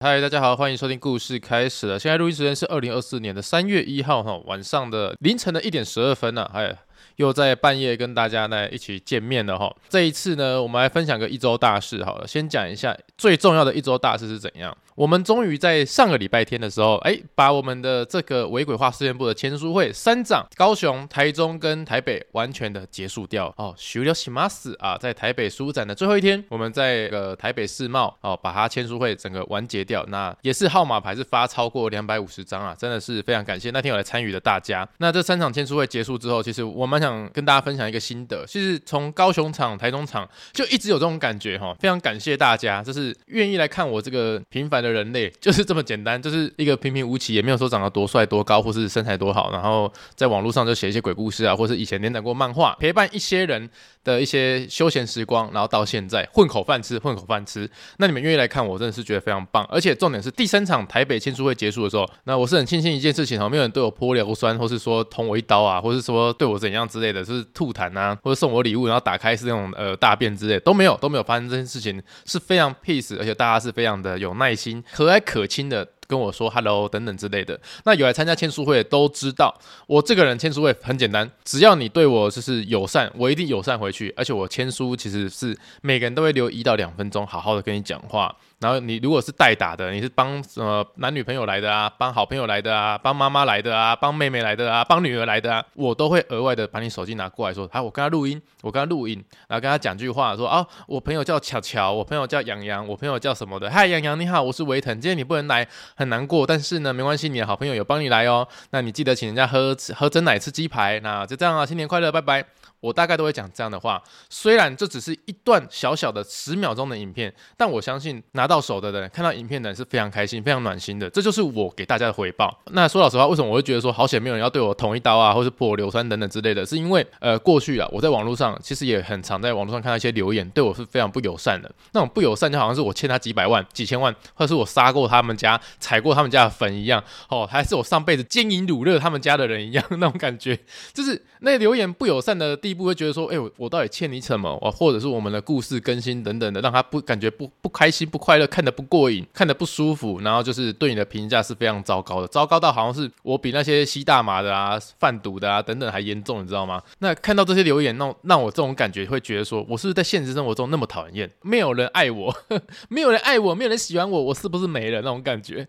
嗨，大家好，欢迎收听故事开始了。现在录音时间是二零二四年的三月一号哈，晚上的凌晨的一点十二分呢，哎。又在半夜跟大家呢一起见面了哈。这一次呢，我们来分享个一周大事好了。先讲一下最重要的一周大事是怎样。我们终于在上个礼拜天的时候，哎，把我们的这个微鬼话事件簿的签书会三场，高雄、台中跟台北完全的结束掉哦。终了します啊，在台北书展的最后一天，我们在呃台北世贸哦，把它签书会整个完结掉。那也是号码牌是发超过两百五十张啊，真的是非常感谢那天有来参与的大家。那这三场签书会结束之后，其实我蛮想。想跟大家分享一个心得，其实从高雄场、台中场就一直有这种感觉哈，非常感谢大家，就是愿意来看我这个平凡的 人类，就是这么简单，就是一个平平无奇，也没有说长得多帅多高，或是身材多好，然后在网络上就写一些鬼故事啊，或是以前连载过漫画，陪伴一些人的一些休闲时光，然后到现在混口饭吃，混口饭吃，那你们愿意来看我，真的是觉得非常棒，而且重点是第三场台北签书会结束的时候，那我是很庆幸一件事情哈，没有人对我泼硫酸，或是说捅我一刀啊，或是说对我怎样之类的，是吐痰啊，或者送我礼物，然后打开是那种呃大便之类都没有，都没有发生这件事情，是非常 peace，而且大家是非常的有耐心，和蔼可亲的。跟我说 “hello” 等等之类的，那有来参加签书会的都知道，我这个人签书会很简单，只要你对我就是友善，我一定友善回去。而且我签书其实是每个人都会留一到两分钟，好好的跟你讲话。然后你如果是代打的，你是帮呃男女朋友来的啊，帮好朋友来的啊，帮妈妈来的啊，帮妹妹来的啊，帮女儿来的啊，我都会额外的把你手机拿过来说，好，我跟他录音，我跟他录音，然后跟他讲句话，说啊，我朋友叫巧巧，我朋友叫洋洋，我朋友叫什么的，嗨，洋洋你好，我是维腾，今天你不能来，很难过，但是呢，没关系，你的好朋友有帮你来哦，那你记得请人家喝喝真奶吃鸡排，那就这样啊，新年快乐，拜拜。我大概都会讲这样的话，虽然这只是一段小小的十秒钟的影片，但我相信拿到手的人看到影片的人是非常开心、非常暖心的。这就是我给大家的回报。那说老实话，为什么我会觉得说好险没有人要对我捅一刀啊，或是泼我硫酸等等之类的？是因为呃，过去啊，我在网络上其实也很常在网络上看到一些留言，对我是非常不友善的。那种不友善就好像是我欠他几百万、几千万，或者是我杀过他们家、踩过他们家的坟一样，哦，还是我上辈子奸淫掳掠他们家的人一样那种感觉，就是那留言不友善的步，会觉得说，哎、我。我到底欠你什么？哦，或者是我们的故事更新等等的，让他不感觉不不开心、不快乐，看得不过瘾，看得不舒服，然后就是对你的评价是非常糟糕的，糟糕到好像是我比那些吸大麻的啊、贩毒的啊等等还严重，你知道吗？那看到这些留言，让让我这种感觉会觉得说，我是不是在现实生活中那么讨厌？没有人爱我，没有人爱我，没有人喜欢我，我是不是没了那种感觉？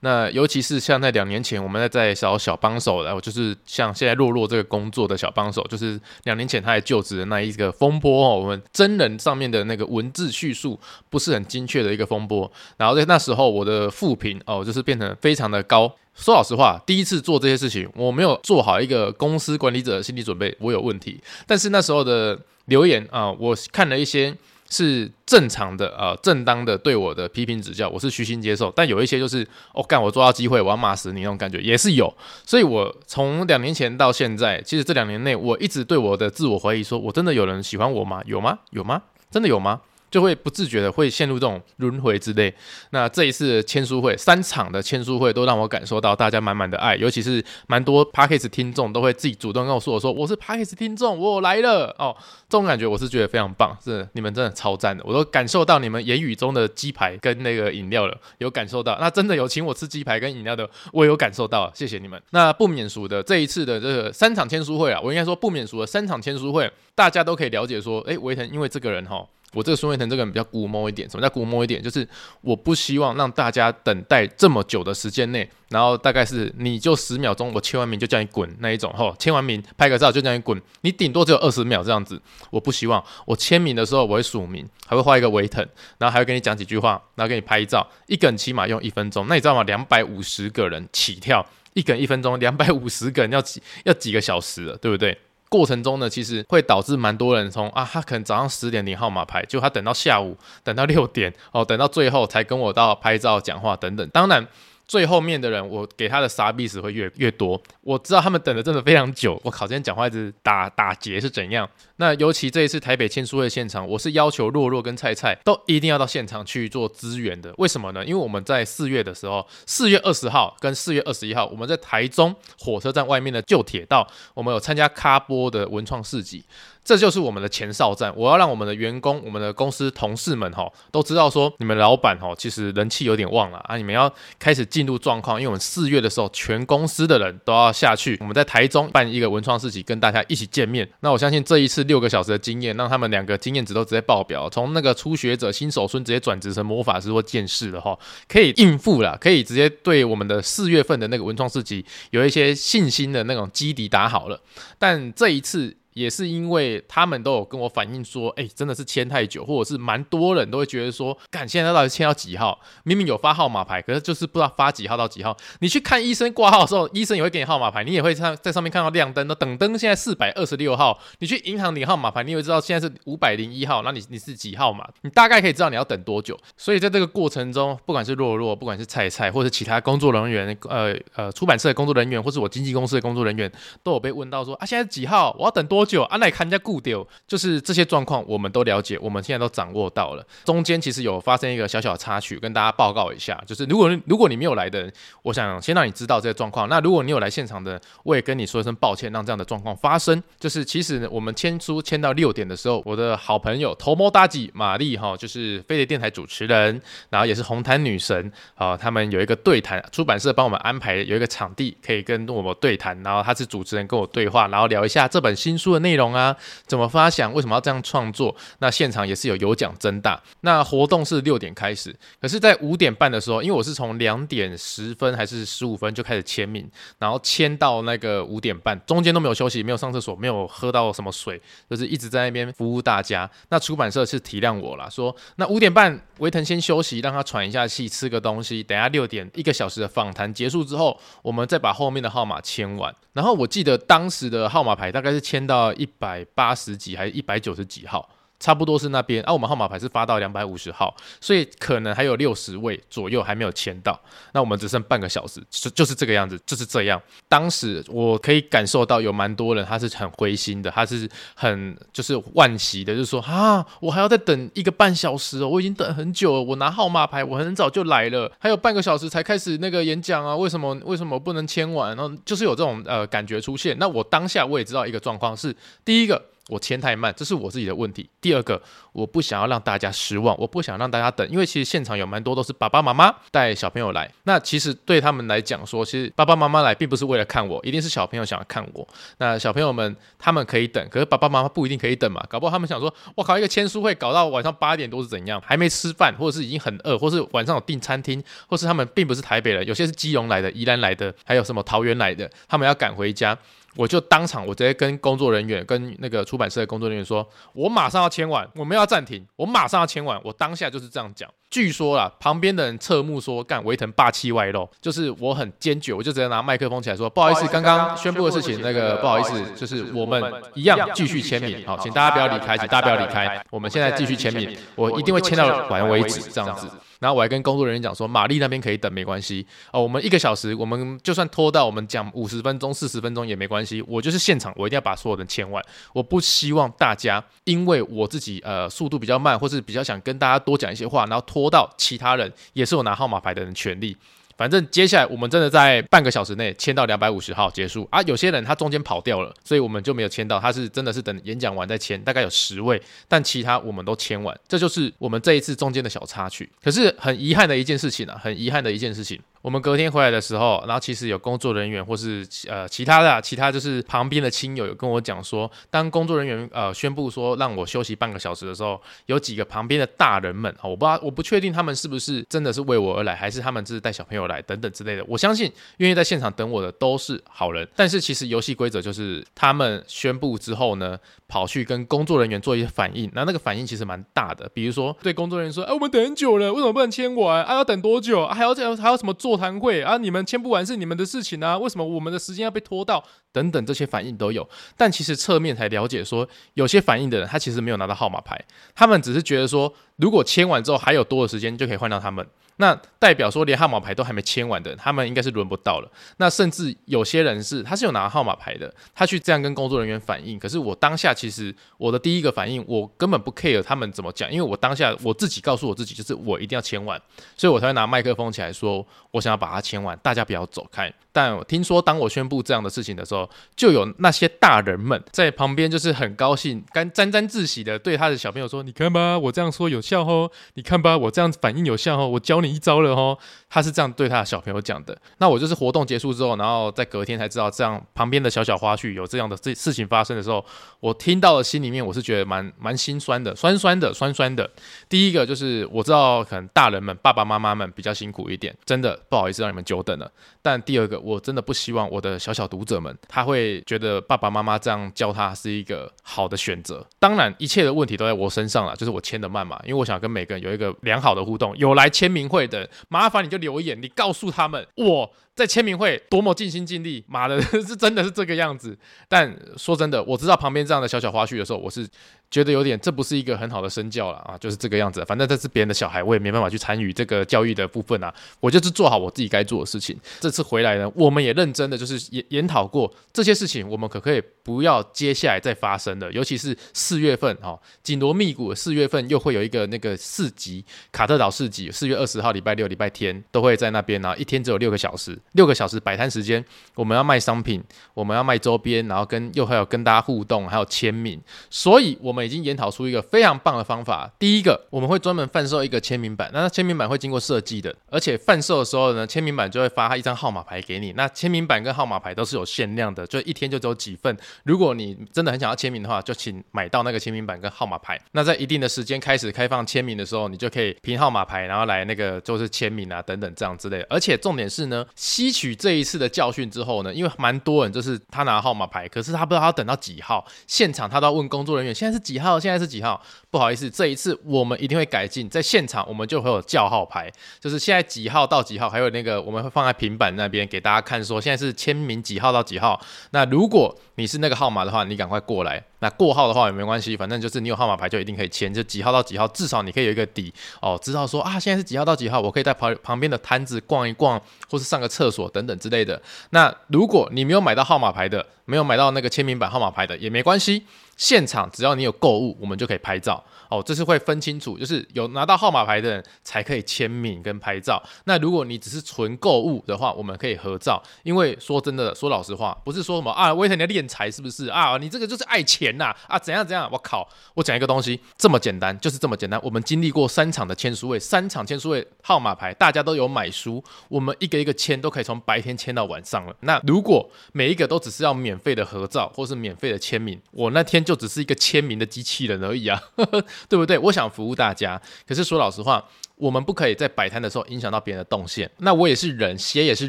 那尤其是像在两年前，我们在在找小帮手，然后就是像现在洛洛这个工作的小帮手，就是两两年前他还就职。的那一个风波哦，我们真人上面的那个文字叙述不是很精确的一个风波，然后在那时候我的负评哦，就是变成非常的高。说老实话，第一次做这些事情，我没有做好一个公司管理者的心理准备，我有问题。但是那时候的留言啊，我看了一些。是正常的、呃，正当的对我的批评指教，我是虚心接受。但有一些就是，哦，干我抓到机会，我要骂死你那种感觉也是有。所以，我从两年前到现在，其实这两年内，我一直对我的自我怀疑，说我真的有人喜欢我吗？有吗？有吗？真的有吗？就会不自觉的会陷入这种轮回之类。那这一次签书会三场的签书会都让我感受到大家满满的爱，尤其是蛮多 Podcast 听众都会自己主动告诉：“我说我是 Podcast 听众，我来了哦。”这种感觉我是觉得非常棒，是你们真的超赞的，我都感受到你们言语中的鸡排跟那个饮料了，有感受到。那真的有请我吃鸡排跟饮料的，我也有感受到，谢谢你们。那不免俗的这一次的这个三场签书会啊，我应该说不免俗的三场签书会，大家都可以了解说，诶，维腾因为这个人哈。我这个孙伟腾这个人比较龟毛一点，什么叫龟毛一点？就是我不希望让大家等待这么久的时间内，然后大概是你就十秒钟，我签完名就叫你滚那一种，吼，签完名拍个照就叫你滚，你顶多只有二十秒这样子，我不希望。我签名的时候我会署名，还会画一个维腾，然后还会跟你讲几句话，然后给你拍照，一个人起码用一分钟，那你知道吗？两百五十个人起跳，一个一分钟，两百五十个人要几要几个小时了，对不对？过程中呢，其实会导致蛮多人从啊，他可能早上十点领号码牌，就他等到下午，等到六点哦，等到最后才跟我到拍照、讲话等等。当然。最后面的人，我给他的杀币时会越越多。我知道他们等的真的非常久。我靠，今天讲话一直打打结是怎样？那尤其这一次台北签书会现场，我是要求洛洛跟菜菜都一定要到现场去做支援的。为什么呢？因为我们在四月的时候，四月二十号跟四月二十一号，我们在台中火车站外面的旧铁道，我们有参加咖波的文创市集。这就是我们的前哨战，我要让我们的员工、我们的公司同事们哈都知道说，你们老板哈其实人气有点旺了啊，你们要开始进入状况，因为我们四月的时候，全公司的人都要下去，我们在台中办一个文创市集，跟大家一起见面。那我相信这一次六个小时的经验，让他们两个经验值都直接爆表，从那个初学者、新手村直接转职成魔法师或剑士的哈，可以应付了，可以直接对我们的四月份的那个文创市集有一些信心的那种基底打好了。但这一次。也是因为他们都有跟我反映说，哎、真的是签太久，或者是蛮多人都会觉得说，干，现在到底签到几号？明明有发号码牌，可是就是不知道发几号到几号。你去看医生挂号的时候，医生也会给你号码牌，你也会在在上面看到亮灯的等灯，现在四百二十六号。你去银行领号码牌，你也会知道现在是五百零一号，那你你是几号码？你大概可以知道你要等多久。所以在这个过程中，不管是若若，不管是菜菜，或者其他工作人员，呃呃，出版社的工作人员，或是我经纪公司的工作人员，都有被问到说，啊，现在几号？我要等多？多久啊？那看人家固丢，就是这些状况，我们都了解，我们现在都掌握到了。中间其实有发生一个小小插曲，跟大家报告一下。就是如果如果你没有来的人，我想先让你知道这个状况。那如果你有来现场的，我也跟你说一声抱歉，让这样的状况发生。就是其实呢，我们签书签到六点的时候，我的好朋友头毛大吉玛丽哈，就是飞碟电台主持人，然后也是红毯女神啊，他们有一个对谈，出版社帮我们安排有一个场地可以跟我们对谈，然后他是主持人跟我对话，然后聊一下这本新书的内容。啊，怎么发想？为什么要这样创作？那现场也是有有奖征大。那活动是六点开始，可是，在五点半的时候，因为我是从两点十分还是十五分就开始签名，然后签到那个五点半，中间都没有休息，没有上厕所，没有喝到什么水，就是一直在那边服务大家。那出版社是体谅我啦，说那五点半维腾先休息，让他喘一下气，吃个东西。等下六点一个小时的访谈结束之后，我们再把后面的号码签完。然后我记得当时的号码牌大概是签到一百八十几还是一百九十几号。差不多是那边，啊，我们号码牌是发到两百五十号，所以可能还有六十位左右还没有签到，那我们只剩半个小时，就就是这个样子，就是这样。当时我可以感受到有蛮多人他是很灰心的，他是很就是惋惜的，就是说啊，我还要再等一个半小时哦，我已经等很久了，我拿号码牌我很早就来了，还有半个小时才开始那个演讲啊，为什么为什么不能签完？然后就是有这种呃感觉出现。那我当下我也知道一个状况是，第一个。我签太慢，这是我自己的问题。第二个，我不想要让大家失望，我不想让大家等，因为其实现场有蛮多都是爸爸妈妈带小朋友来。那其实对他们来讲说，其实爸爸妈妈来并不是为了看我，一定是小朋友想要看我。那小朋友们他们可以等，可是爸爸妈妈不一定可以等嘛。搞不好他们想说，我靠，一个签书会搞到晚上八点多是怎样？还没吃饭，或者是已经很饿，或是晚上有订餐厅，或是他们并不是台北人，有些是基隆来的、宜兰来的，还有什么桃园来的，他们要赶回家。我就当场，我直接跟工作人员、跟那个出版社的工作人员说，我马上要签完，我们要暂停，我马上要签完，我当下就是这样讲。据说啦，旁边的人侧目说，干维腾霸气外露，就是我很坚决，我就直接拿麦克风起来说，不好意思，刚刚宣布的事情，那个不好意思，就是我们一样继续签名，好，请大家不要离开，请大家不要离开，我们现在继续签名，我一定会签到完为止，这样子。然后我还跟工作人员讲说，玛丽那边可以等，没关系哦。我们一个小时，我们就算拖到我们讲五十分钟、四十分钟也没关系。我就是现场，我一定要把所有人签完。我不希望大家因为我自己呃速度比较慢，或是比较想跟大家多讲一些话，然后拖到其他人也是有拿号码牌的人权利。反正接下来我们真的在半个小时内签到两百五十号结束啊！有些人他中间跑掉了，所以我们就没有签到。他是真的是等演讲完再签，大概有十位，但其他我们都签完。这就是我们这一次中间的小插曲。可是很遗憾的一件事情啊，很遗憾的一件事情。我们隔天回来的时候，然后其实有工作人员或是呃其他的、其他就是旁边的亲友有跟我讲说，当工作人员呃宣布说让我休息半个小时的时候，有几个旁边的大人们啊，我不知道我不确定他们是不是真的是为我而来，还是他们只是带小朋友来等等之类的。我相信愿意在现场等我的都是好人，但是其实游戏规则就是他们宣布之后呢，跑去跟工作人员做一些反应，那那个反应其实蛮大的，比如说对工作人员说，哎，我们等很久了，为什么不能签完？啊，要等多久？啊，还要这样还要什么做？座谈会啊，你们签不完是你们的事情啊，为什么我们的时间要被拖到？等等这些反应都有，但其实侧面才了解说，有些反应的人他其实没有拿到号码牌，他们只是觉得说，如果签完之后还有多的时间就可以换到他们。那代表说，连号码牌都还没签完的，他们应该是轮不到了。那甚至有些人是，他是有拿号码牌的，他去这样跟工作人员反映。可是我当下其实我的第一个反应，我根本不 care 他们怎么讲，因为我当下我自己告诉我自己，就是我一定要签完，所以我才会拿麦克风起来说，我想要把它签完，大家不要走开。但我听说，当我宣布这样的事情的时候，就有那些大人们在旁边，就是很高兴，干沾沾自喜的对他的小朋友说：“你看吧，我这样说有效哦，你看吧，我这样反应有效哦，我教你一招了哦。”他是这样对他的小朋友讲的。那我就是活动结束之后，然后在隔天才知道，这样旁边的小小花絮有这样的这事情发生的时候，我听到了，心里面我是觉得蛮蛮心酸的，酸酸的，酸酸的。第一个就是我知道，可能大人们、爸爸妈妈们比较辛苦一点，真的不好意思让你们久等了。但第二个，我真的不希望我的小小读者们，他会觉得爸爸妈妈这样教他是一个好的选择。当然，一切的问题都在我身上了，就是我签的慢嘛，因为我想跟每个人有一个良好的互动。有来签名会的，麻烦你就留言，你告诉他们我。在签名会多么尽心尽力，妈的，是真的是这个样子。但说真的，我知道旁边这样的小小花絮的时候，我是觉得有点，这不是一个很好的身教了啊，就是这个样子。反正这是别人的小孩，我也没办法去参与这个教育的部分啊。我就是做好我自己该做的事情。这次回来呢，我们也认真的就是研研讨过这些事情，我们可不可以不要接下来再发生的？尤其是四月份哈，紧锣密鼓，四月份又会有一个那个市集，卡特岛市集，四月二十号礼拜六、礼拜天都会在那边，然后一天只有六个小时。六个小时摆摊时间，我们要卖商品，我们要卖周边，然后跟又还有跟大家互动，还有签名，所以我们已经研讨出一个非常棒的方法。第一个，我们会专门贩售一个签名版，那签名版会经过设计的，而且贩售的时候呢，签名版就会发他一张号码牌给你。那签名版跟号码牌都是有限量的，就一天就只有几份。如果你真的很想要签名的话，就请买到那个签名版跟号码牌。那在一定的时间开始开放签名的时候，你就可以凭号码牌，然后来那个就是签名啊等等这样之类的。而且重点是呢，吸取。这一次的教训之后呢，因为蛮多人就是他拿号码牌，可是他不知道他要等到几号，现场他都要问工作人员现在是几几号，现在是几号？不好意思，这一次我们一定会改进，在现场我们就会有叫号牌，就是现在几号到几号，还有那个我们会放在平板那边给大家看，说现在是签名几号到几号。那如果你是那个号码的话，你赶快过来。那过号的话也没关系，反正就是你有号码牌就一定可以签，就几号到几号，至少你可以有一个底哦，知道说啊现在是几号到几号，我可以在旁旁边的摊子逛一逛，或是上个厕所等等之类的。那如果你没有买到号码牌的，没有买到那个签名版号码牌的也没关系。现场只要你有购物，我们就可以拍照哦。这是会分清楚，就是有拿到号码牌的人才可以签名跟拍照。那如果你只是纯购物的话，我们可以合照。因为说真的，说老实话，不是说什么啊，威特你要敛财是不是啊？你这个就是爱钱呐，啊怎样怎样？我靠！我讲一个东西这么简单，就是这么简单。我们经历过三场的签书会，三场签书会号码牌大家都有买书，我们一个一个签都可以从白天签到晚上了。那如果每一个都只是要免免费的合照或是免费的签名，我那天就只是一个签名的机器人而已啊，对不对？我想服务大家，可是说老实话。我们不可以在摆摊的时候影响到别人的动线。那我也是人，血也是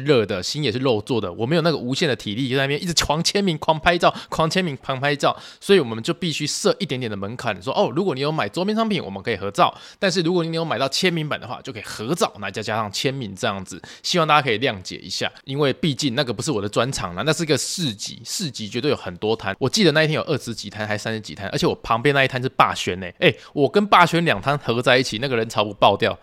热的，心也是肉做的。我没有那个无限的体力就在那边一直狂签名、狂拍照、狂签名、狂拍照。所以我们就必须设一点点的门槛，说哦，如果你有买周边商品，我们可以合照；但是如果你有买到签名版的话，就可以合照，那再加上签名这样子。希望大家可以谅解一下，因为毕竟那个不是我的专场了，那是一个市集，市集绝对有很多摊。我记得那一天有二十几摊，还三十几摊，而且我旁边那一摊是霸轩呢。哎，我跟霸轩两摊合在一起，那个人潮不爆掉。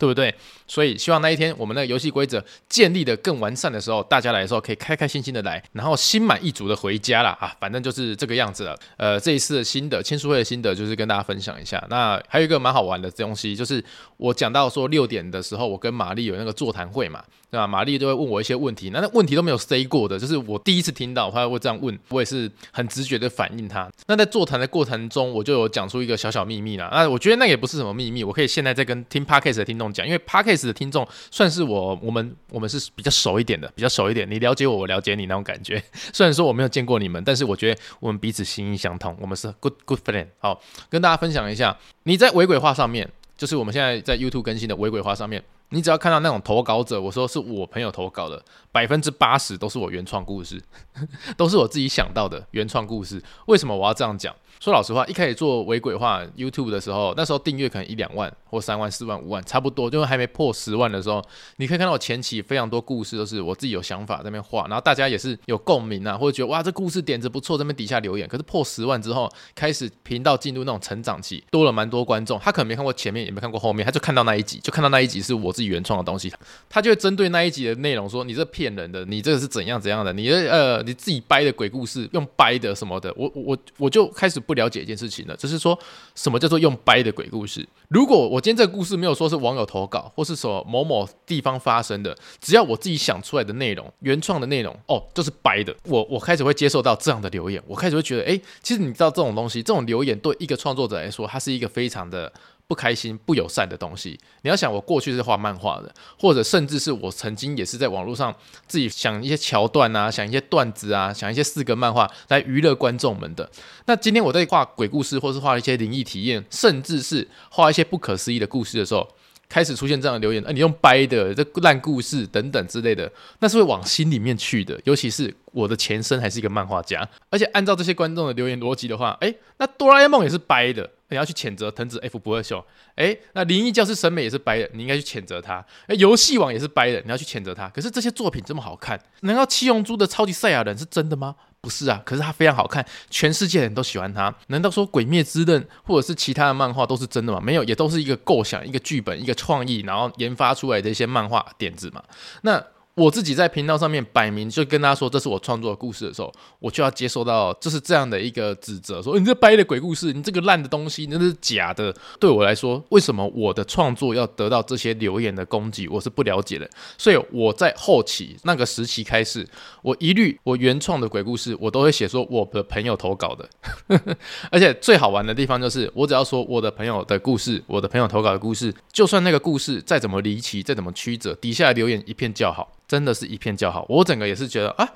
对不对？所以希望那一天我们那个游戏规则建立的更完善的时候，大家来的时候可以开开心心的来，然后心满意足的回家啦。啊！反正就是这个样子了。呃，这一次的心得签书会的心得就是跟大家分享一下。那还有一个蛮好玩的东西，就是我讲到说六点的时候，我跟玛丽有那个座谈会嘛，对吧？玛丽就会问我一些问题，那那问题都没有 say 过的，就是我第一次听到，他会这样问，我也是很直觉的反应他。那在座谈的过程中，我就有讲出一个小小秘密啦。那我觉得那也不是什么秘密，我可以现在再跟听 Podcast 的听众。讲，因为 Podcast 的听众算是我，我们我们是比较熟一点的，比较熟一点。你了解我，我了解你那种感觉。虽然说我没有见过你们，但是我觉得我们彼此心意相通，我们是 good good friend。好，跟大家分享一下，你在尾鬼话上面，就是我们现在在 YouTube 更新的尾鬼话上面，你只要看到那种投稿者，我说是我朋友投稿的，百分之八十都是我原创故事，都是我自己想到的原创故事。为什么我要这样讲？说老实话，一开始做微鬼话 YouTube 的时候，那时候订阅可能一两万或三万、四万、五万，差不多，就还没破十万的时候，你可以看到我前期非常多故事都是我自己有想法在那边画，然后大家也是有共鸣啊，或者觉得哇这故事点子不错，在那边底下留言。可是破十万之后，开始频道进入那种成长期，多了蛮多观众，他可能没看过前面，也没看过后面，他就看到那一集，就看到那一集是我自己原创的东西，他就会针对那一集的内容说你这骗人的，你这个是怎样怎样的，你的呃你自己掰的鬼故事用掰的什么的，我我我就开始不了解一件事情。就是说什么叫做用掰的鬼故事？如果我今天这个故事没有说是网友投稿，或是说某某地方发生的，只要我自己想出来的内容，原创的内容，哦，就是掰的。我我开始会接受到这样的留言，我开始会觉得，哎，其实你知道这种东西，这种留言对一个创作者来说，它是一个非常的。不开心、不友善的东西，你要想，我过去是画漫画的，或者甚至是我曾经也是在网络上自己想一些桥段啊，想一些段子啊，想一些四格漫画来娱乐观众们的。那今天我在画鬼故事，或是画一些灵异体验，甚至是画一些不可思议的故事的时候，开始出现这样的留言，哎，你用掰的这烂故事等等之类的，那是会往心里面去的。尤其是我的前身还是一个漫画家，而且按照这些观众的留言逻辑的话，哎，那哆啦 A 梦也是掰的。你要去谴责藤子 F 不二雄，诶，那灵异教师审美也是掰的，你应该去谴责他。诶，游戏王也是掰的，你要去谴责他。可是这些作品这么好看，难道七龙珠的超级赛亚人是真的吗？不是啊，可是它非常好看，全世界人都喜欢它。难道说鬼灭之刃或者是其他的漫画都是真的吗？没有，也都是一个构想、一个剧本、一个创意，然后研发出来的一些漫画点子嘛。那。我自己在频道上面摆明就跟大家说，这是我创作的故事的时候，我就要接受到就是这样的一个指责，说你这掰的鬼故事，你这个烂的东西，那是假的。对我来说，为什么我的创作要得到这些留言的攻击，我是不了解的。所以我在后期那个时期开始，我一律我原创的鬼故事，我都会写说我的朋友投稿的。而且最好玩的地方就是，我只要说我的朋友的故事，我的朋友投稿的故事，就算那个故事再怎么离奇，再怎么曲折，底下留言一片叫好。真的是一片叫好，我整个也是觉得啊，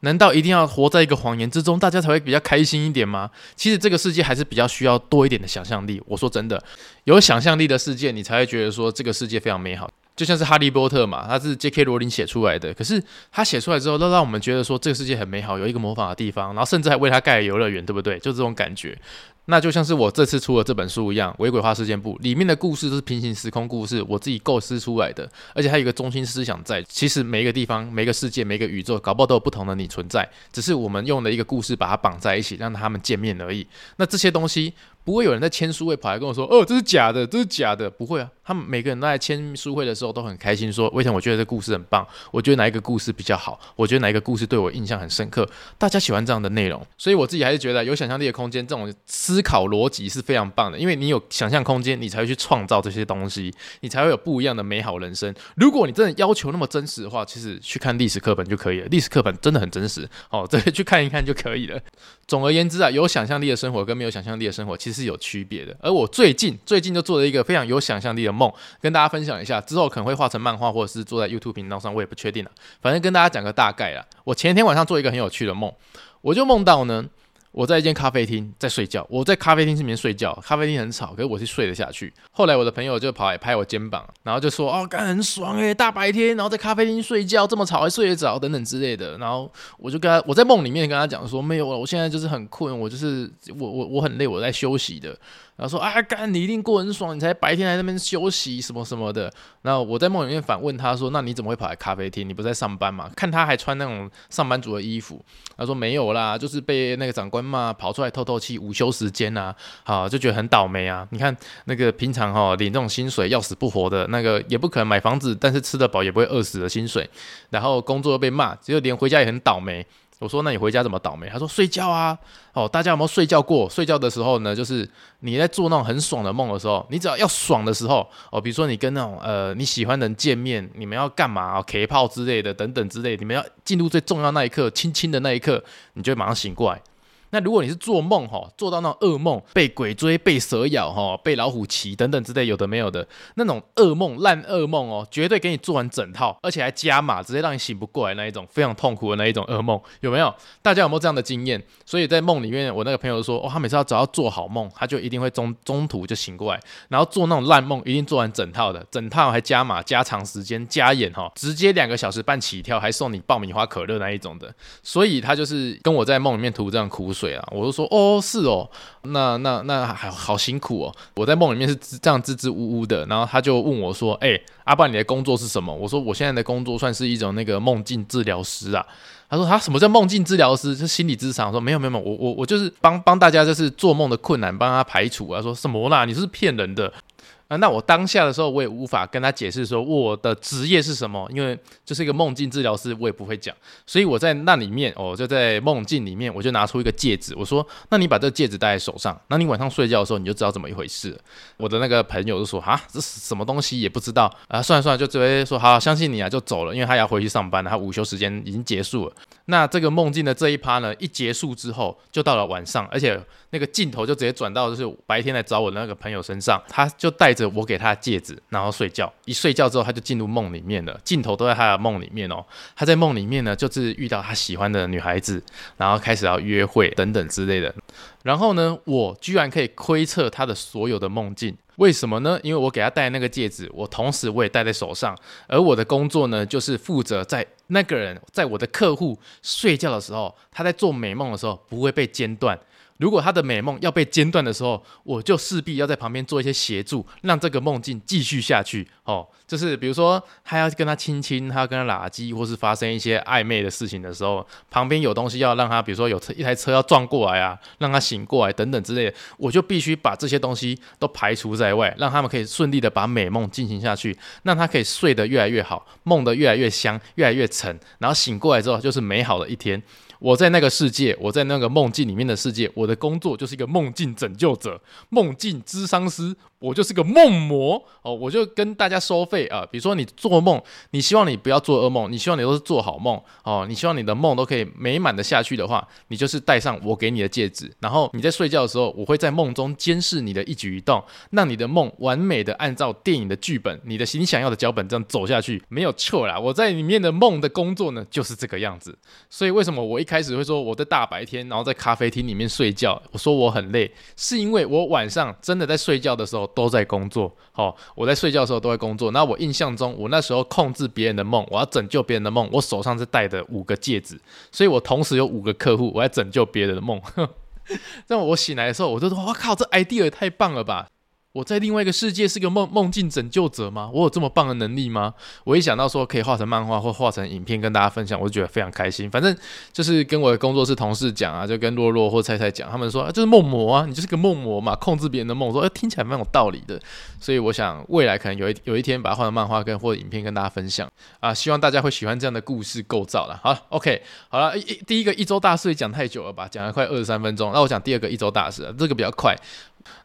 难道一定要活在一个谎言之中，大家才会比较开心一点吗？其实这个世界还是比较需要多一点的想象力。我说真的，有想象力的世界，你才会觉得说这个世界非常美好。就像是哈利波特嘛，他是 J.K. 罗琳写出来的，可是他写出来之后，都让我们觉得说这个世界很美好，有一个魔法的地方，然后甚至还为他盖了游乐园，对不对？就这种感觉。那就像是我这次出了这本书一样，《微鬼话事件簿》里面的故事都是平行时空故事，我自己构思出来的，而且还有一个中心思想在。其实每一个地方、每个世界、每个宇宙，搞不好都有不同的你存在，只是我们用了一个故事把它绑在一起，让他们见面而已。那这些东西。不会有人在签书会跑来跟我说：“哦，这是假的，这是假的。”不会啊，他们每个人都在签书会的时候都很开心，说：“为什么，我觉得这故事很棒，我觉得哪一个故事比较好，我觉得哪一个故事对我印象很深刻。”大家喜欢这样的内容，所以我自己还是觉得有想象力的空间，这种思考逻辑是非常棒的，因为你有想象空间，你才会去创造这些东西，你才会有不一样的美好人生。如果你真的要求那么真实的话，其实去看历史课本就可以了，历史课本真的很真实哦，这个去看一看就可以了。总而言之啊，有想象力的生活跟没有想象力的生活其实是有区别的。而我最近最近就做了一个非常有想象力的梦，跟大家分享一下。之后可能会画成漫画，或者是做在 YouTube 频道上，我也不确定了。反正跟大家讲个大概啦。我前天晚上做一个很有趣的梦，我就梦到呢。我在一间咖啡厅在睡觉，我在咖啡厅里面睡觉，咖啡厅很吵，可是我是睡得下去。后来我的朋友就跑来拍我肩膀，然后就说：“哦，干很爽诶，大白天，然后在咖啡厅睡觉这么吵还睡得着，等等之类的。”然后我就跟他，我在梦里面跟他讲说：“没有了，我现在就是很困，我就是我我我很累，我在休息的。”然后说：“啊，干你一定过很爽，你才白天来那边休息什么什么的。”然后我在梦里面反问他说：“那你怎么会跑来咖啡厅？你不在上班吗？”看他还穿那种上班族的衣服，他说：“没有啦，就是被那个长官骂，跑出来透透气，午休时间啊，好就觉得很倒霉啊。你看那个平常哈、哦、领这种薪水要死不活的，那个也不可能买房子，但是吃得饱也不会饿死的薪水，然后工作又被骂，只有连回家也很倒霉。我说那你回家怎么倒霉？他说睡觉啊。哦，大家有没有睡觉过？睡觉的时候呢，就是你在做那种很爽的梦的时候，你只要要爽的时候，哦，比如说你跟那种呃你喜欢的人见面，你们要干嘛哦，K 炮之类的等等之类，你们要进入最重要那一刻，亲亲的那一刻，你就马上醒过来。那如果你是做梦哈，做到那种噩梦，被鬼追、被蛇咬哈、被老虎骑等等之类有的没有的那种噩梦、烂噩梦哦，绝对给你做完整套，而且还加码，直接让你醒不过来那一种非常痛苦的那一种噩梦，有没有？大家有没有这样的经验？所以在梦里面，我那个朋友说，哦，他每次要只要做好梦，他就一定会中中途就醒过来，然后做那种烂梦，一定做完整套的，整套还加码、加长时间、加演哈，直接两个小时半起跳，还送你爆米花、可乐那一种的。所以他就是跟我在梦里面吐这样苦水水啊，我就说，哦，是哦，那那那还好辛苦哦。我在梦里面是这样支支吾吾的，然后他就问我说，哎，阿爸，你的工作是什么？我说我现在的工作算是一种那个梦境治疗师啊。他说他什么叫梦境治疗师？是心理咨商。我说没有没有没有，我我我就是帮帮大家，就是做梦的困难，帮他排除啊。说什么啦？你是骗人的。啊，那我当下的时候，我也无法跟他解释说我的职业是什么，因为就是一个梦境治疗师，我也不会讲。所以我在那里面，哦，就在梦境里面，我就拿出一个戒指，我说：“那你把这个戒指戴在手上，那你晚上睡觉的时候，你就知道怎么一回事。”我的那个朋友就说：“啊，这是什么东西也不知道啊，算了算了，就直接说好，相信你啊，就走了，因为他要回去上班了，他午休时间已经结束了。”那这个梦境的这一趴呢，一结束之后，就到了晚上，而且那个镜头就直接转到就是白天来找我的那个朋友身上，他就带着我给他的戒指，然后睡觉。一睡觉之后，他就进入梦里面了，镜头都在他的梦里面哦。他在梦里面呢，就是遇到他喜欢的女孩子，然后开始要约会等等之类的。然后呢，我居然可以窥测他的所有的梦境。为什么呢？因为我给他戴那个戒指，我同时我也戴在手上，而我的工作呢，就是负责在那个人在我的客户睡觉的时候，他在做美梦的时候不会被间断。如果他的美梦要被间断的时候，我就势必要在旁边做一些协助，让这个梦境继续下去。哦，就是比如说他要跟他亲亲，他要跟他拉鸡，或是发生一些暧昧的事情的时候，旁边有东西要让他，比如说有车一台车要撞过来啊，让他醒过来等等之类的，我就必须把这些东西都排除在外，让他们可以顺利的把美梦进行下去，让他可以睡得越来越好，梦得越来越香，越来越沉，然后醒过来之后就是美好的一天。我在那个世界，我在那个梦境里面的世界，我的工作就是一个梦境拯救者、梦境咨商师。我就是个梦魔哦，我就跟大家收费啊。比如说你做梦，你希望你不要做噩梦，你希望你都是做好梦哦，你希望你的梦都可以美满的下去的话，你就是戴上我给你的戒指，然后你在睡觉的时候，我会在梦中监视你的一举一动，让你的梦完美的按照电影的剧本，你的你想要的脚本这样走下去，没有错啦。我在里面的梦的工作呢，就是这个样子。所以为什么我一开始会说我在大白天，然后在咖啡厅里面睡觉，我说我很累，是因为我晚上真的在睡觉的时候。都在工作，好，我在睡觉的时候都在工作。那我印象中，我那时候控制别人的梦，我要拯救别人的梦，我手上是戴的五个戒指，所以我同时有五个客户，我在拯救别人的梦。这样我醒来的时候，我就说：“哇靠，这 idea 也太棒了吧！”我在另外一个世界是个梦梦境拯救者吗？我有这么棒的能力吗？我一想到说可以画成漫画或画成影片跟大家分享，我就觉得非常开心。反正就是跟我的工作室同事讲啊，就跟洛洛或菜菜讲，他们说啊，就是梦魔啊，你就是个梦魔嘛，控制别人的梦。说，哎，听起来蛮有道理的。所以我想未来可能有一有一天把它画成漫画跟或者影片跟大家分享啊，希望大家会喜欢这样的故事构造了。好，OK，好了，一第一个一周大事讲太久了吧，讲了快二十三分钟。那我讲第二个一周大事，这个比较快。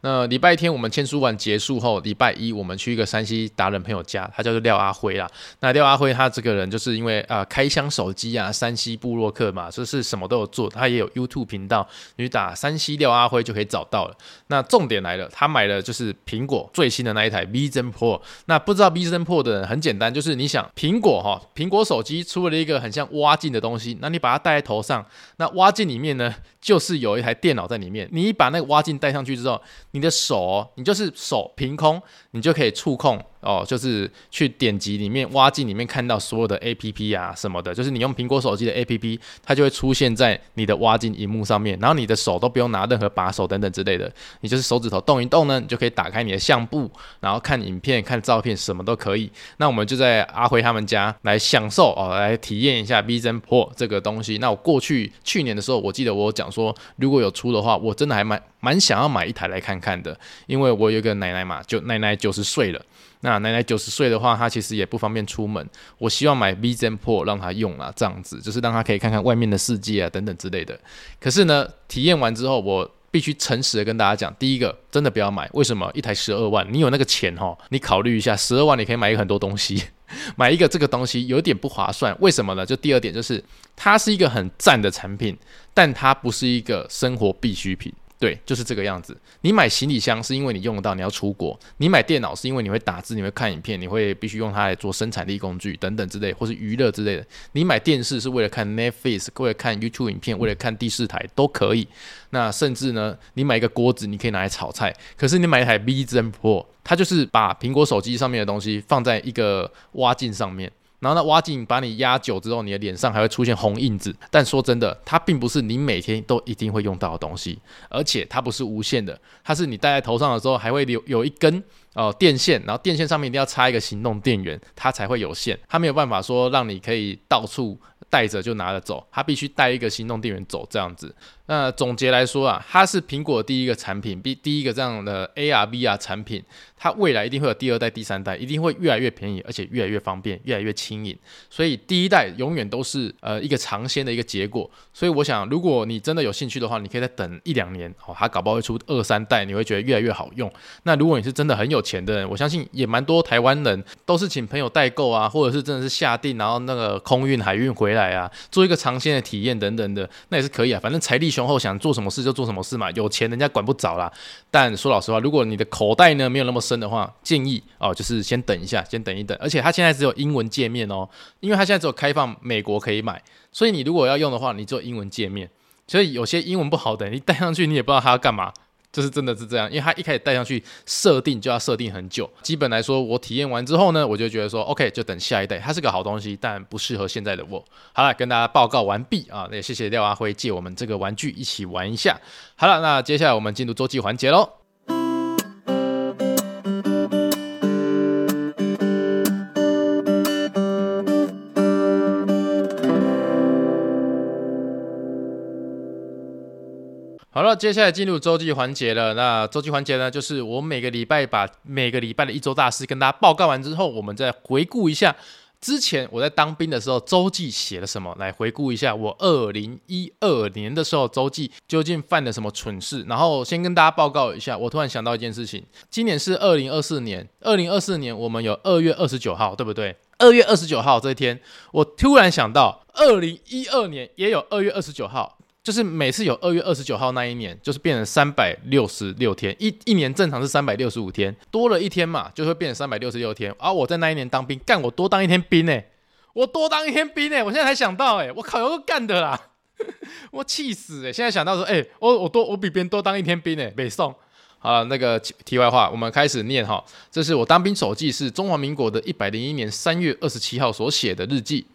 那礼拜天我们签书完结束后，礼拜一我们去一个山西达人朋友家，他叫做廖阿辉啦。那廖阿辉他这个人就是因为啊、呃、开箱手机啊，山西部落客嘛，就是什么都有做。他也有 YouTube 频道，你打山西廖阿辉就可以找到了。那重点来了，他买的就是苹果最新的那一台 Vision Pro。那不知道 Vision Pro 的人很简单，就是你想苹果哈，苹果手机出了一个很像蛙镜的东西，那你把它戴在头上，那蛙镜里面呢，就是有一台电脑在里面。你把那个蛙镜戴上去之后，你的手，你就是手凭空，你就可以触控。哦，就是去点击里面挖进里面看到所有的 APP 啊什么的，就是你用苹果手机的 APP，它就会出现在你的挖进荧幕上面，然后你的手都不用拿任何把手等等之类的，你就是手指头动一动呢，你就可以打开你的相簿，然后看影片、看照片，什么都可以。那我们就在阿辉他们家来享受哦，来体验一下 Vision Pro 这个东西。那我过去去年的时候，我记得我讲说，如果有出的话，我真的还蛮蛮想要买一台来看看的，因为我有一个奶奶嘛，就奶奶九十岁了。那奶奶九十岁的话，她其实也不方便出门。我希望买 Vision Pro 让她用啊，这样子就是让她可以看看外面的世界啊，等等之类的。可是呢，体验完之后，我必须诚实的跟大家讲，第一个真的不要买，为什么？一台十二万，你有那个钱哈，你考虑一下，十二万你可以买一个很多东西，买一个这个东西有点不划算，为什么呢？就第二点就是它是一个很赞的产品，但它不是一个生活必需品。对，就是这个样子。你买行李箱是因为你用得到，你要出国；你买电脑是因为你会打字，你会看影片，你会必须用它来做生产力工具等等之类，或是娱乐之类的。你买电视是为了看 Netflix，为了看 YouTube 影片，为了看第四台都可以。那甚至呢，你买一个锅子，你可以拿来炒菜。可是你买一台 Vision Pro，它就是把苹果手机上面的东西放在一个挖镜上面。然后呢，挖镜把你压久之后，你的脸上还会出现红印子。但说真的，它并不是你每天都一定会用到的东西，而且它不是无线的，它是你戴在头上的时候还会有有一根哦、呃、电线，然后电线上面一定要插一个行动电源，它才会有线。它没有办法说让你可以到处带着就拿着走，它必须带一个行动电源走这样子。那总结来说啊，它是苹果第一个产品，第第一个这样的 AR VR 产品，它未来一定会有第二代、第三代，一定会越来越便宜，而且越来越方便，越来越轻盈。所以第一代永远都是呃一个尝鲜的一个结果。所以我想，如果你真的有兴趣的话，你可以再等一两年哦，它搞不好会出二三代，你会觉得越来越好用。那如果你是真的很有钱的人，我相信也蛮多台湾人都是请朋友代购啊，或者是真的是下定，然后那个空运、海运回来啊，做一个尝鲜的体验等等的，那也是可以啊，反正财力。雄厚想做什么事就做什么事嘛，有钱人家管不着啦。但说老实话，如果你的口袋呢没有那么深的话，建议哦就是先等一下，先等一等。而且它现在只有英文界面哦，因为它现在只有开放美国可以买，所以你如果要用的话，你只有英文界面。所以有些英文不好的，你带上去你也不知道它要干嘛。就是真的是这样，因为它一开始带上去设定就要设定很久。基本来说，我体验完之后呢，我就觉得说，OK，就等下一代。它是个好东西，但不适合现在的我。好了，跟大家报告完毕啊，那也谢谢廖阿辉借我们这个玩具一起玩一下。好了，那接下来我们进入周记环节喽。好了，接下来进入周记环节了。那周记环节呢，就是我每个礼拜把每个礼拜的一周大事跟大家报告完之后，我们再回顾一下之前我在当兵的时候周记写了什么，来回顾一下我二零一二年的时候周记究竟犯了什么蠢事。然后先跟大家报告一下，我突然想到一件事情，今年是二零二四年，二零二四年我们有二月二十九号，对不对？二月二十九号这一天，我突然想到，二零一二年也有二月二十九号。就是每次有二月二十九号那一年，就是变成三百六十六天，一一年正常是三百六十五天，多了一天嘛，就会变成三百六十六天。啊、我在那一年当兵，干我多当一天兵呢、我多当一天兵呢、我现在才想到、欸，哎，我靠，有个干的啦，我气死、欸，哎，现在想到说，哎、我我多我比别人多当一天兵呢、北宋。好，那个题外话，我们开始念哈，这是我当兵手记，是中华民国的一百零一年三月二十七号所写的日记。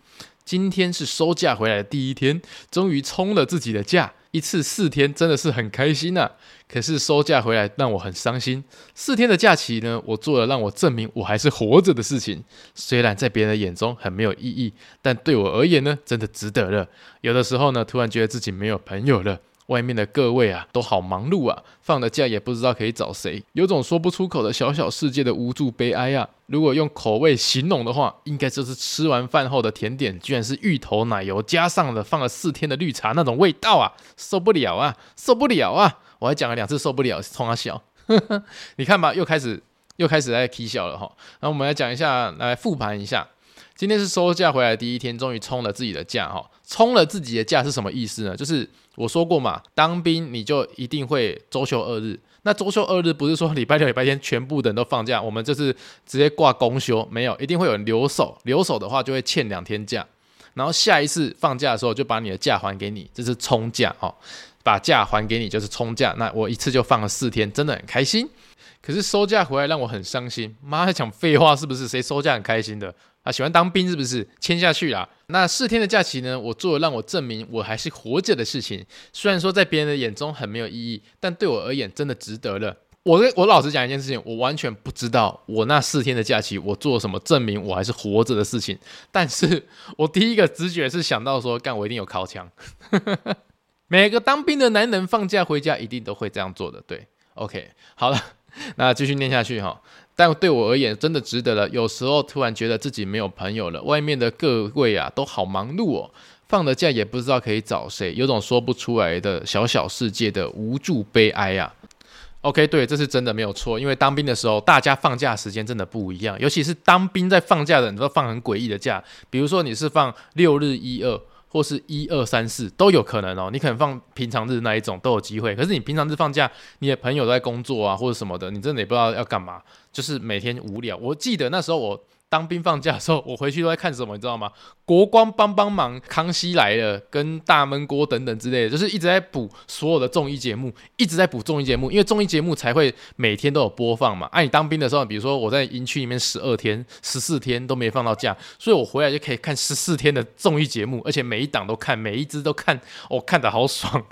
今天是收假回来的第一天，终于冲了自己的假，一次四天，真的是很开心呐、可是收假回来让我很伤心。四天的假期呢，我做了让我证明我还是活着的事情，虽然在别人的眼中很没有意义，但对我而言呢，真的值得了。有的时候呢，突然觉得自己没有朋友了。外面的各位啊，都好忙碌啊，放了假也不知道可以找谁，有种说不出口的小小世界的无助悲哀啊。如果用口味形容的话，应该就是吃完饭后的甜点，居然是芋头奶油加上了放了四天的绿茶那种味道啊，受不了啊，受不了啊！我还讲了两次受不了，冲他笑，你看吧，又开始又开始在起笑了哈。那我们来讲一下，来复盘一下。今天是收假回来第一天，终于冲了自己的假哈！冲了自己的假是什么意思呢？就是我说过嘛，当兵你就一定会周休二日。那周休二日不是说礼拜六、礼拜天全部的人都放假，我们就是直接挂公休，没有，一定会有人留守。留守的话就会欠两天假，然后下一次放假的时候就把你的假还给你，这是充假哦！把假还给你就是充假。那我一次就放了四天，真的很开心。可是收假回来让我很伤心，妈还讲废话是不是？谁收假很开心的？啊，喜欢当兵是不是？签下去啦。那四天的假期呢？我做了让我证明我还是活着的事情。虽然说在别人的眼中很没有意义，但对我而言真的值得了。我我老实讲一件事情，我完全不知道我那四天的假期我做了什么证明我还是活着的事情。但是 我第一个直觉是想到说，干我一定有尻枪。每个当兵的男人放假回家一定都会这样做的。对，OK，好了，那继续念下去哈。但对我而言，真的值得了。有时候突然觉得自己没有朋友了，外面的各位啊都好忙碌哦。放了假也不知道可以找谁，有种说不出来的小小世界的无助悲哀啊。OK，对，这是真的没有错，因为当兵的时候，大家放假时间真的不一样，尤其是当兵在放假的人都放很诡异的假，比如说你是放六日一二，或是一二三四都有可能哦，你可能放平常日那一种都有机会，可是你平常日放假，你的朋友都在工作啊或者什么的，你真的也不知道要干嘛，就是每天无聊。我记得那时候我。当兵放假的时候，我回去都在看什么，你知道吗？国光帮帮忙、康熙来了、跟大闷锅等等之类的，就是一直在补所有的综艺节目，一直在补综艺节目，因为综艺节目才会每天都有播放嘛。啊，你当兵的时候，比如说我在营区里面十二天、十四天都没放到假，所以我回来就可以看十四天的综艺节目，而且每一档都看，每一支都看，我、哦、看得好爽。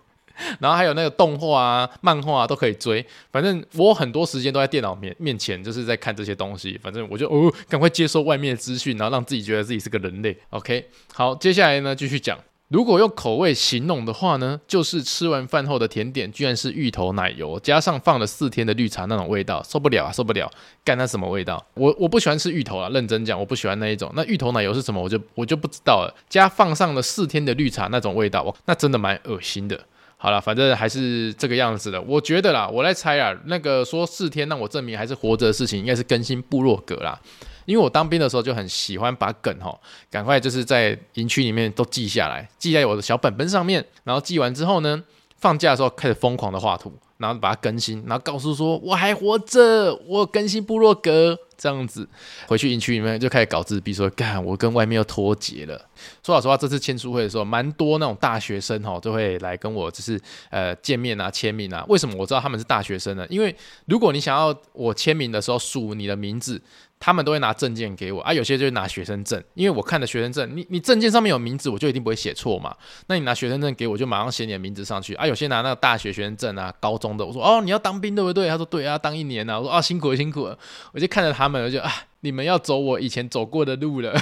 然后还有那个动画啊、漫画啊都可以追，反正我很多时间都在电脑面面前，就是在看这些东西。反正我就哦，赶快接收外面的资讯，然后让自己觉得自己是个人类。OK，好，接下来呢继续讲。如果用口味形容的话呢，就是吃完饭后的甜点居然是芋头奶油，加上放了四天的绿茶那种味道，受不了啊，受不了！干它什么味道？我我不喜欢吃芋头啊，认真讲，我不喜欢那一种。那芋头奶油是什么？我就我就不知道了。加放上了四天的绿茶那种味道，哇，那真的蛮恶心的。好了，反正还是这个样子的。我觉得啦，我来猜啊，那个说四天让我证明还是活着的事情，应该是更新部落格啦。因为我当兵的时候就很喜欢把梗哈，赶快就是在营区里面都记下来，记在我的小本本上面。然后记完之后呢，放假的时候开始疯狂的画图，然后把它更新，然后告诉说我还活着，我更新部落格。这样子回去营区里面就开始搞自闭，说干我跟外面又脱节了。说老实话，这次签书会的时候，蛮多那种大学生哈都会来跟我就是呃见面啊签名啊。为什么我知道他们是大学生呢？因为如果你想要我签名的时候署你的名字。他们都会拿证件给我啊，有些就会拿学生证，因为我看的学生证，你你证件上面有名字，我就一定不会写错嘛。那你拿学生证给我，就马上写你的名字上去啊。有些拿那个大学学生证啊，高中的，我说哦，你要当兵对不对？他说对啊，当一年、啊。我说啊、辛苦了辛苦了。我就看着他们，我就啊，你们要走我以前走过的路了，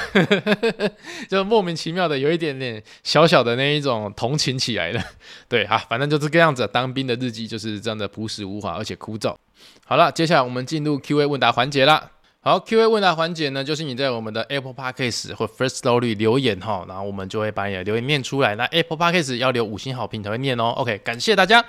就莫名其妙的有一点点小小的那一种同情起来了。对啊，反正就是这个样子，当兵的日记就是这样的朴实无华，而且枯燥。好了，接下来我们进入 Q&A 问答环节啦。好，Q&A 问答环节呢，就是你在我们的 Apple Podcast 或 Firstory 留言哈，然后我们就会把你的留言念出来。那 Apple Podcast 要留五星好评才会念哦。OK，感谢大家。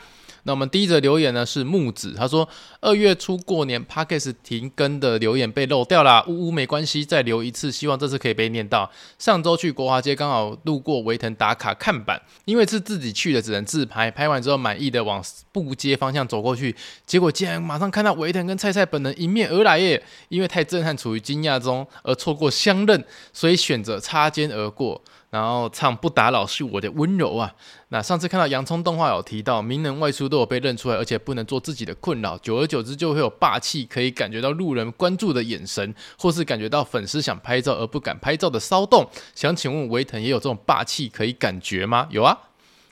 那我们第一则留言呢是木子，他说二月初过年 Podcast 停更的留言被漏掉了，呜呜没关系，再留一次，希望这次可以被念到。上周去国华街刚好路过维腾打卡看板，因为是自己去的，只能自拍，拍完之后满意的往布街方向走过去，结果竟然马上看到维腾跟菜菜本人迎面而来耶！因为太震撼，处于惊讶中而错过相认，所以选择擦肩而过。然后唱不打扰是我的温柔啊。那上次看到洋葱动画有提到，名人外出都有被认出来，而且不能做自己的困扰，久而久之就会有霸气，可以感觉到路人关注的眼神，或是感觉到粉丝想拍照而不敢拍照的骚动。想请问维腾也有这种霸气可以感觉吗？有啊，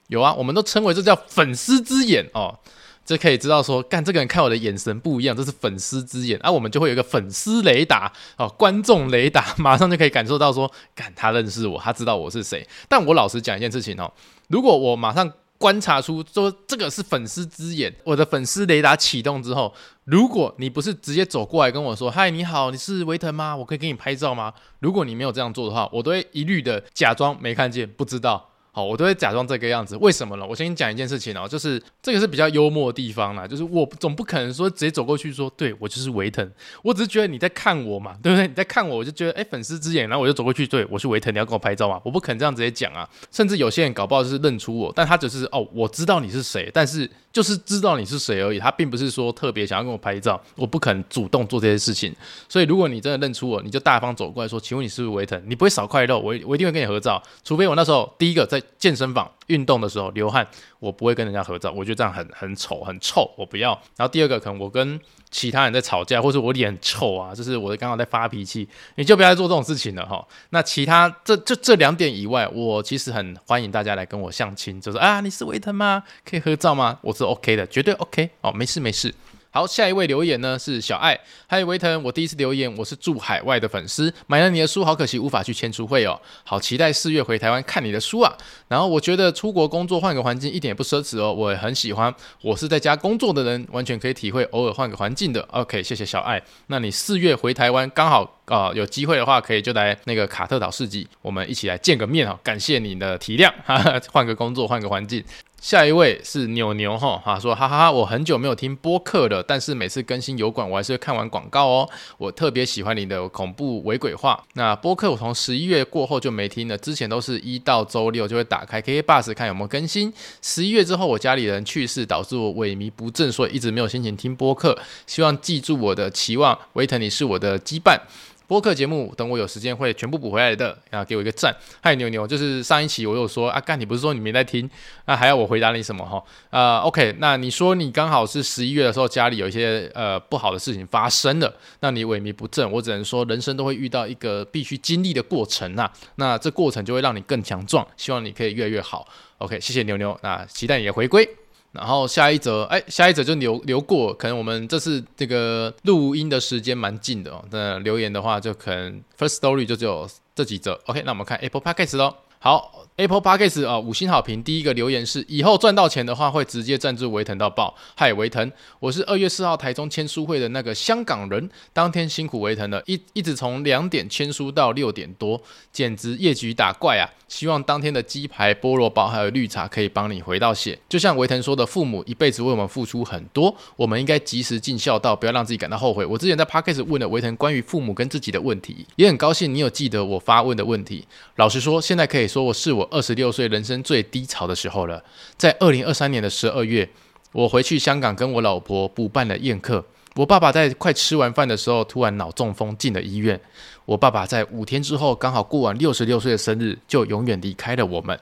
有啊，我们都称为这叫粉丝之眼哦。这可以知道说，干这个人看我的眼神不一样，这是粉丝之眼啊，我们就会有一个粉丝雷达哦，观众雷达，马上就可以感受到说，干他认识我，他知道我是谁。但我老实讲一件事情哦，如果我马上观察出说这个是粉丝之眼，我的粉丝雷达启动之后，如果你不是直接走过来跟我说，嗨，你好，你是维腾吗？我可以给你拍照吗？如果你没有这样做的话，我都会一律的假装没看见，不知道。好，我都会假装这个样子，为什么呢？我先讲一件事情哦，就是这个是比较幽默的地方啦，就是我总不可能说直接走过去说，对，我就是维腾，我只是觉得你在看我嘛，对不对？你在看我，我就觉得哎，粉丝之眼，然后我就走过去，对，我是维腾，你要跟我拍照吗？我不可能这样直接讲啊，甚至有些人搞不好就是认出我，但他只是哦，我知道你是谁，但是就是知道你是谁而已，他并不是说特别想要跟我拍照，我不可能主动做这些事情，所以如果你真的认出我，你就大方走过来说，请问你是不是维腾？你不会少块肉，我我一定会跟你合照，除非我那时候第一个在健身房。运动的时候流汗，我不会跟人家合照，我觉得这样很很丑很臭，我不要。然后第二个，可能我跟其他人在吵架，或者我脸很臭啊，就是我刚刚在发脾气，你就不要再做这种事情了哈。那其他这这这两点以外，我其实很欢迎大家来跟我相亲，就是啊，你是维腾吗？可以合照吗？我是 OK 的，绝对 OK 哦，没事没事。好，下一位留言呢是小爱，嗨维腾，我第一次留言，我是住海外的粉丝，买了你的书，好可惜无法去签书会哦，好期待四月回台湾看你的书啊。然后我觉得出国工作换个环境一点也不奢侈哦，我也很喜欢，我是在家工作的人，完全可以体会偶尔换个环境的。OK，谢谢小爱。那你四月回台湾刚好啊、有机会的话可以就来那个卡特岛市集，我们一起来见个面哦。感谢你的体谅，哈哈，换个工作，换个环境。下一位是牛牛哈，他说哈哈哈，我很久没有听播客了，但是每次更新油管，我还是会看完广告哦。我特别喜欢你的恐怖伪鬼话。那播客我从十一月过后就没听了，之前都是一到周六就会打开 KKBOX 看有没有更新。十一月之后，我家里人去世，导致我萎靡不振，所以一直没有心情听播客。希望记住我的期望，维腾你是我的羁绊。播客节目，等我有时间会全部补回来的。啊，给我一个赞。嗨，牛牛，就是上一期我有说啊，干，你不是说你没在听，那、还要我回答你什么哈？呃，OK，那你说你刚好是十一月的时候家里有一些呃不好的事情发生了，那你萎靡不振，我只能说人生都会遇到一个必须经历的过程呐、啊，那这过程就会让你更强壮，希望你可以越来越好。OK，谢谢牛牛，那期待你的回归。然后下一则，哎，下一则就留留过，可能我们这次这个录音的时间蛮近的哦。那留言的话，就可能 First Story 就只有这几则。OK，那我们看 Apple Podcast 喽。好。Apple Podcast 啊，五星好评。第一个留言是：以后赚到钱的话，会直接赞助维腾到爆。嗨，维腾，我是二月四号台中签书会的那个香港人，当天辛苦维腾了，一一直从两点签书到六点多，简直业绩打怪啊！希望当天的鸡排、菠萝包还有绿茶可以帮你回到血。就像维腾说的，父母一辈子为我们付出很多，我们应该及时尽孝道，不要让自己感到后悔。我之前在 Podcast 问了维腾关于父母跟自己的问题，也很高兴你有记得我发问的问题。老实说，现在可以说我是我。二十六岁人生最低潮的时候了，在二零二三年的十二月，我回去香港跟我老婆补办了宴客。我爸爸在快吃完饭的时候，突然脑中风进了医院。我爸爸在五天之后，刚好过完六十六岁的生日，就永远离开了我们。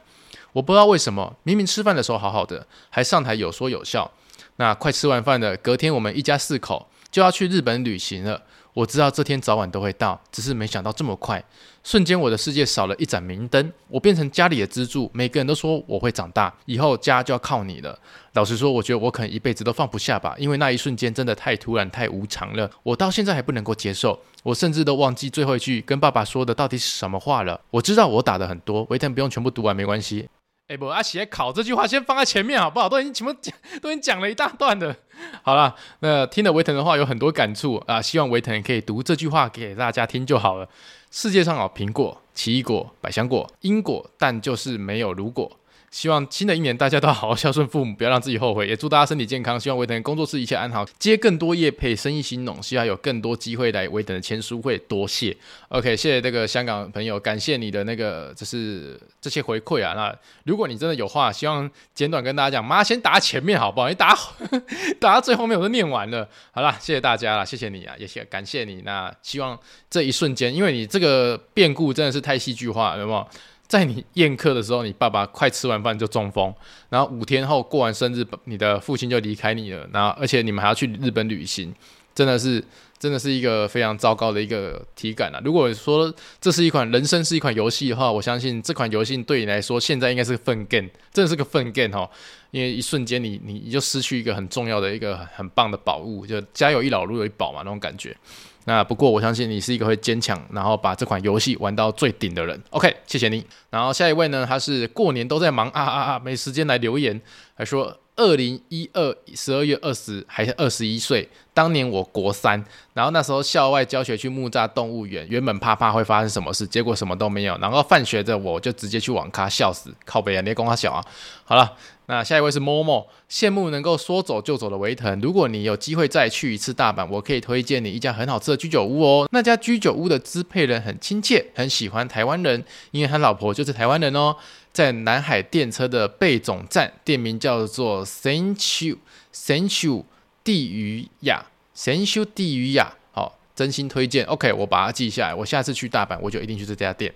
我不知道为什么，明明吃饭的时候好好的，还上台有说有笑。那快吃完饭的隔天，我们一家四口就要去日本旅行了。我知道这天早晚都会到，只是没想到这么快。瞬间，我的世界少了一盏明灯，我变成家里的支柱。每个人都说我会长大，以后家就要靠你了。老实说，我觉得我可能一辈子都放不下吧，因为那一瞬间真的太突然、太无常了。我到现在还不能够接受，我甚至都忘记最后一句跟爸爸说的到底是什么话了。我知道我打的很多，维腾不用全部读完没关系。哎，不，阿写考这句话先放在前面好不好？都已经全部讲，都已经讲了一大段的。好了，那听了维腾的话有很多感触啊，希望维腾可以读这句话给大家听就好了。世界上有苹果、奇异果、百香果、因果，但就是没有如果。希望新的一年大家都好好孝顺父母，不要让自己后悔。也祝大家身体健康。希望维腾工作室一切安好，接更多业配，生意兴隆。希望有更多机会来维腾的签书会，多谢。OK，谢谢这个香港朋友，感谢你的那个就是这些回馈啊。那如果你真的有话，希望简短跟大家讲。妈，先打前面好不好？你打 打到最后面我都念完了。好啦，谢谢大家啦，谢谢你啊，也谢感谢你。那希望这一瞬间，因为你这个变故真的是太戏剧化了，有没有？在你宴客的时候，你爸爸快吃完饭就中风，然后五天后过完生日，你的父亲就离开你了，然后而且你们还要去日本旅行，真的是真的是一个非常糟糕的一个体感啊！如果说这是一款人生是一款游戏的话，我相信这款游戏对你来说现在应该是个粪 game，真的是个粪 game 哈，因为一瞬间你你你就失去一个很重要的一个很棒的宝物，就家有一老如有一宝嘛那种感觉。那不过我相信你是一个会坚强，然后把这款游戏玩到最顶的人。OK，谢谢你。然后下一位呢，他是过年都在忙啊啊啊，没时间来留言，还说二零一二十二月二十还是二十一岁，当年我国三，然后那时候校外教学去木栅动物园，原本怕怕会发生什么事，结果什么都没有，然后放学的我就直接去网咖笑死，靠北啊，你公他小啊，好了。那下一位是 Momo，羡慕能够说走就走的维腾。如果你有机会再去一次大阪，我可以推荐你一家很好吃的居酒屋哦。那家居酒屋的支配人很亲切，很喜欢台湾人，因为他老婆就是台湾人哦。在南海电车的贝总站，店名叫做 Sensu Sensu 地鱼雅 Sensu 地鱼雅，好，真心推荐。OK，我把它记下来，我下次去大阪我就一定去这家店。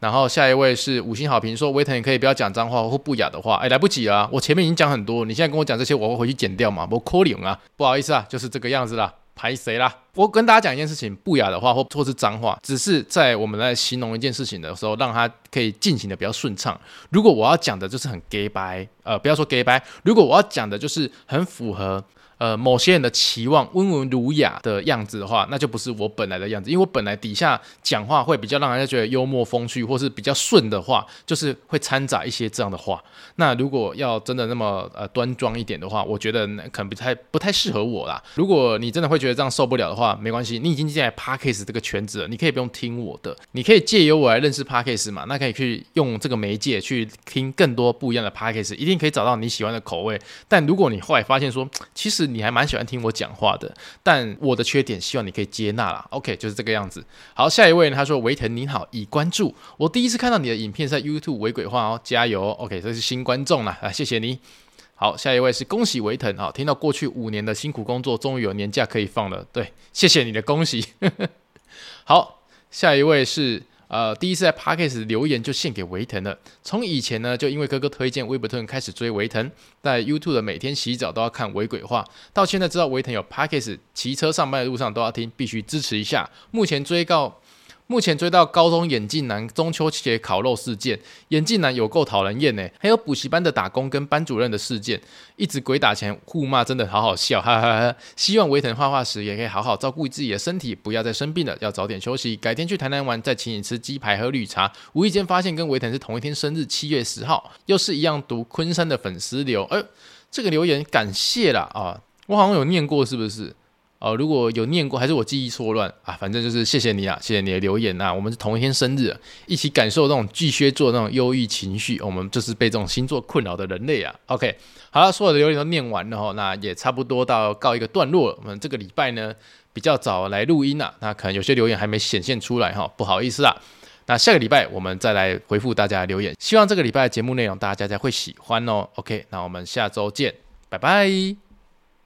然后下一位是五星好评，说维腾你可以不要讲脏话或不雅的话，哎，来不及了啊，我前面已经讲很多，你现在跟我讲这些，我会回去剪掉嘛，我可能啊，不好意思啊，就是这个样子啦，排谁啦？我跟大家讲一件事情，不雅的话或或是脏话，只是在我们在形容一件事情的时候，让它可以进行的比较顺畅。如果我要讲的就是很假掰，呃，不要说假掰，如果我要讲的就是很符合。呃某些人的期望温文儒雅的样子的话，那就不是我本来的样子。因为我本来底下讲话会比较让人家觉得幽默风趣，或是比较顺的话，就是会掺杂一些这样的话。那如果要真的那么呃端庄一点的话，我觉得可能不太不太适合我啦。如果你真的会觉得这样受不了的话，没关系，你已经进来 Podcast 这个圈子了，你可以不用听我的，你可以借由我来认识 Podcast 嘛。那可以去用这个媒介去听更多不一样的 Podcast，一定可以找到你喜欢的口味。但如果你后来发现说，其实你还蛮喜欢听我讲话的，但我的缺点希望你可以接纳啦。OK，就是这个样子。好，下一位呢，他说维腾你好，已关注。我第一次看到你的影片在 YouTube 伪鬼话哦，加油！OK，这是新观众啦，啊，谢谢你。好，下一位是恭喜维腾啊，听到过去五年的辛苦工作，终于有年假可以放了。对，谢谢你的恭喜。好，下一位是。呃，第一次在 Podcast 留言就献给维腾了。从以前呢，就因为哥哥推荐威伯特开始追维腾，在 YouTube 的每天洗澡都要看维鬼话，到现在知道维腾有 Podcast，骑车上班的路上都要听，必须支持一下。目前追告。目前追到高中眼镜男中秋节烤肉事件，眼镜男有够讨人厌呢。还有补习班的打工跟班主任的事件，一直鬼打墙互骂，真的好好笑，哈哈哈。希望维腾画画时也可以好好照顾自己的身体，不要再生病了，要早点休息。改天去台南玩，再请你吃鸡排喝绿茶。无意间发现跟维腾是同一天生日，七月十号，又是一样读昆山的粉丝留，哎，这个留言感谢啦啊，我好像有念过，是不是？哦，如果有念过，还是我记忆错乱啊？反正就是谢谢你啊，谢谢你的留言呐、啊。我们是同一天生日，一起感受那种巨蟹座那种忧郁情绪。我们就是被这种星座困扰的人类啊。OK，好了，所有的留言都念完了哈，那也差不多到告一个段落了。我们这个礼拜呢比较早来录音啊，那可能有些留言还没显现出来哈，不好意思啊。那下个礼拜我们再来回复大家的留言，希望这个礼拜的节目内容大家会喜欢哦。OK，那我们下周见，拜拜。